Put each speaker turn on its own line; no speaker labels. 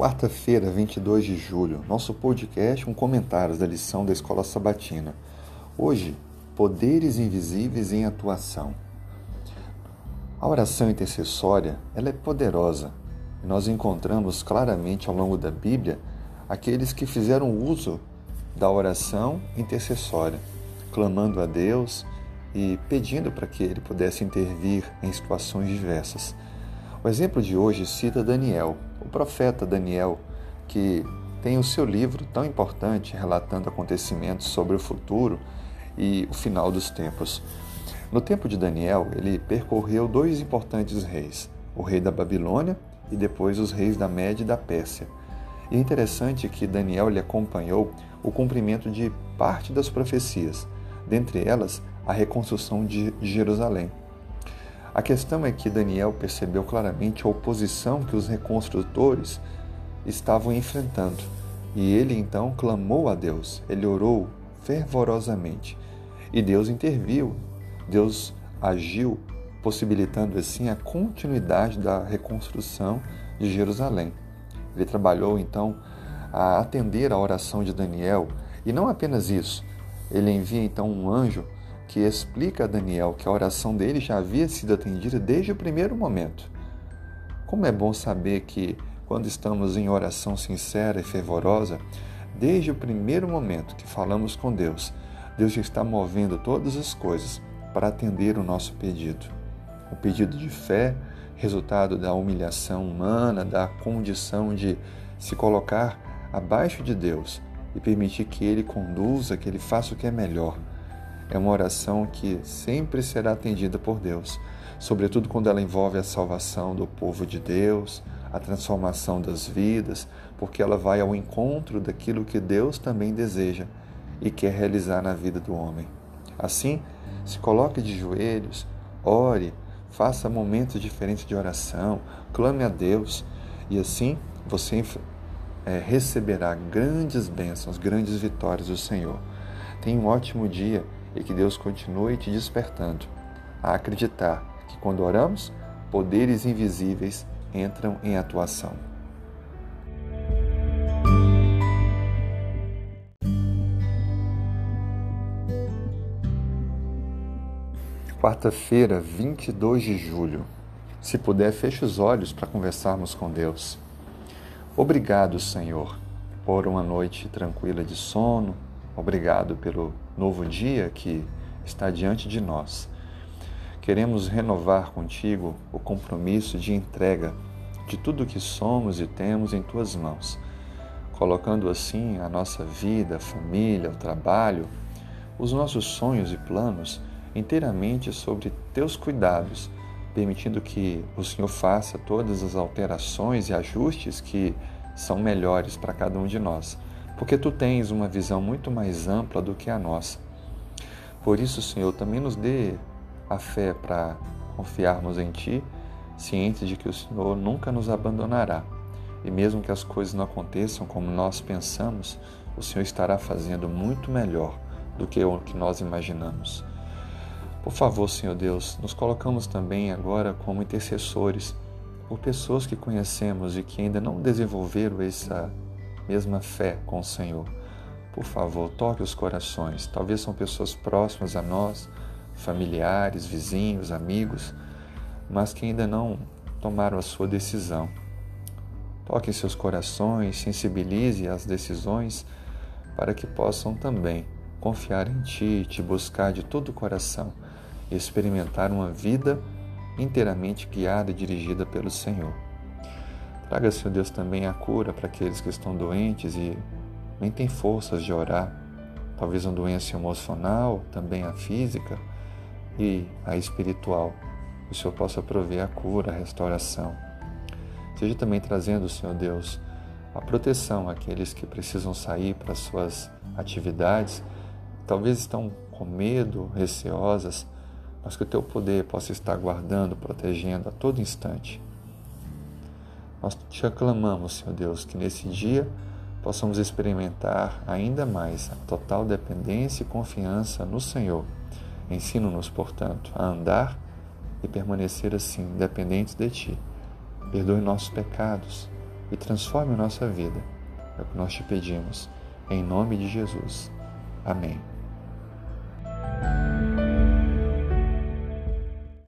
Quarta-feira, 22 de julho, nosso podcast com comentários da lição da Escola Sabatina. Hoje, poderes invisíveis em atuação. A oração intercessória, ela é poderosa. E nós encontramos claramente ao longo da Bíblia aqueles que fizeram uso da oração intercessória, clamando a Deus e pedindo para que ele pudesse intervir em situações diversas. O exemplo de hoje cita Daniel, o profeta Daniel, que tem o seu livro tão importante relatando acontecimentos sobre o futuro e o final dos tempos. No tempo de Daniel, ele percorreu dois importantes reis, o rei da Babilônia e depois os reis da Média e da Pérsia. E é interessante que Daniel lhe acompanhou o cumprimento de parte das profecias, dentre elas a reconstrução de Jerusalém. A questão é que Daniel percebeu claramente a oposição que os reconstrutores estavam enfrentando. E ele então clamou a Deus, ele orou fervorosamente. E Deus interviu, Deus agiu, possibilitando assim a continuidade da reconstrução de Jerusalém. Ele trabalhou então a atender a oração de Daniel, e não apenas isso, ele envia então um anjo que explica a Daniel que a oração dele já havia sido atendida desde o primeiro momento. Como é bom saber que, quando estamos em oração sincera e fervorosa, desde o primeiro momento que falamos com Deus, Deus já está movendo todas as coisas para atender o nosso pedido. O pedido de fé, resultado da humilhação humana, da condição de se colocar abaixo de Deus e permitir que Ele conduza, que Ele faça o que é melhor é uma oração que sempre será atendida por Deus, sobretudo quando ela envolve a salvação do povo de Deus, a transformação das vidas, porque ela vai ao encontro daquilo que Deus também deseja e quer realizar na vida do homem. Assim, se coloque de joelhos, ore, faça momentos diferentes de oração, clame a Deus e assim você é, receberá grandes bênçãos, grandes vitórias do Senhor. Tenha um ótimo dia e que Deus continue te despertando a acreditar que quando oramos, poderes invisíveis entram em atuação. Quarta-feira, 22 de julho. Se puder, feche os olhos para conversarmos com Deus. Obrigado, Senhor, por uma noite tranquila de sono, Obrigado pelo novo dia que está diante de nós. Queremos renovar contigo o compromisso de entrega de tudo o que somos e temos em tuas mãos, colocando assim a nossa vida, a família, o trabalho, os nossos sonhos e planos inteiramente sobre teus cuidados, permitindo que o Senhor faça todas as alterações e ajustes que são melhores para cada um de nós porque tu tens uma visão muito mais ampla do que a nossa. Por isso, Senhor, também nos dê a fé para confiarmos em Ti, cientes de que o Senhor nunca nos abandonará. E mesmo que as coisas não aconteçam como nós pensamos, o Senhor estará fazendo muito melhor do que o que nós imaginamos. Por favor, Senhor Deus, nos colocamos também agora como intercessores por pessoas que conhecemos e que ainda não desenvolveram essa mesma fé com o Senhor. Por favor, toque os corações. Talvez são pessoas próximas a nós, familiares, vizinhos, amigos, mas que ainda não tomaram a sua decisão. Toque seus corações, sensibilize as decisões para que possam também confiar em Ti, te buscar de todo o coração e experimentar uma vida inteiramente guiada e dirigida pelo Senhor. Traga, Senhor Deus, também a cura para aqueles que estão doentes e nem têm forças de orar. Talvez uma doença emocional, também a física e a espiritual. O Senhor possa prover a cura, a restauração. Seja também trazendo, Senhor Deus, a proteção àqueles que precisam sair para suas atividades, talvez estão com medo, receosas, mas que o teu poder possa estar guardando, protegendo a todo instante. Nós te aclamamos, Senhor Deus, que nesse dia possamos experimentar ainda mais a total dependência e confiança no Senhor. Ensina-nos, portanto, a andar e permanecer assim, dependentes de Ti. Perdoe nossos pecados, e transforme nossa vida. É o que nós te pedimos, em nome de Jesus. Amém.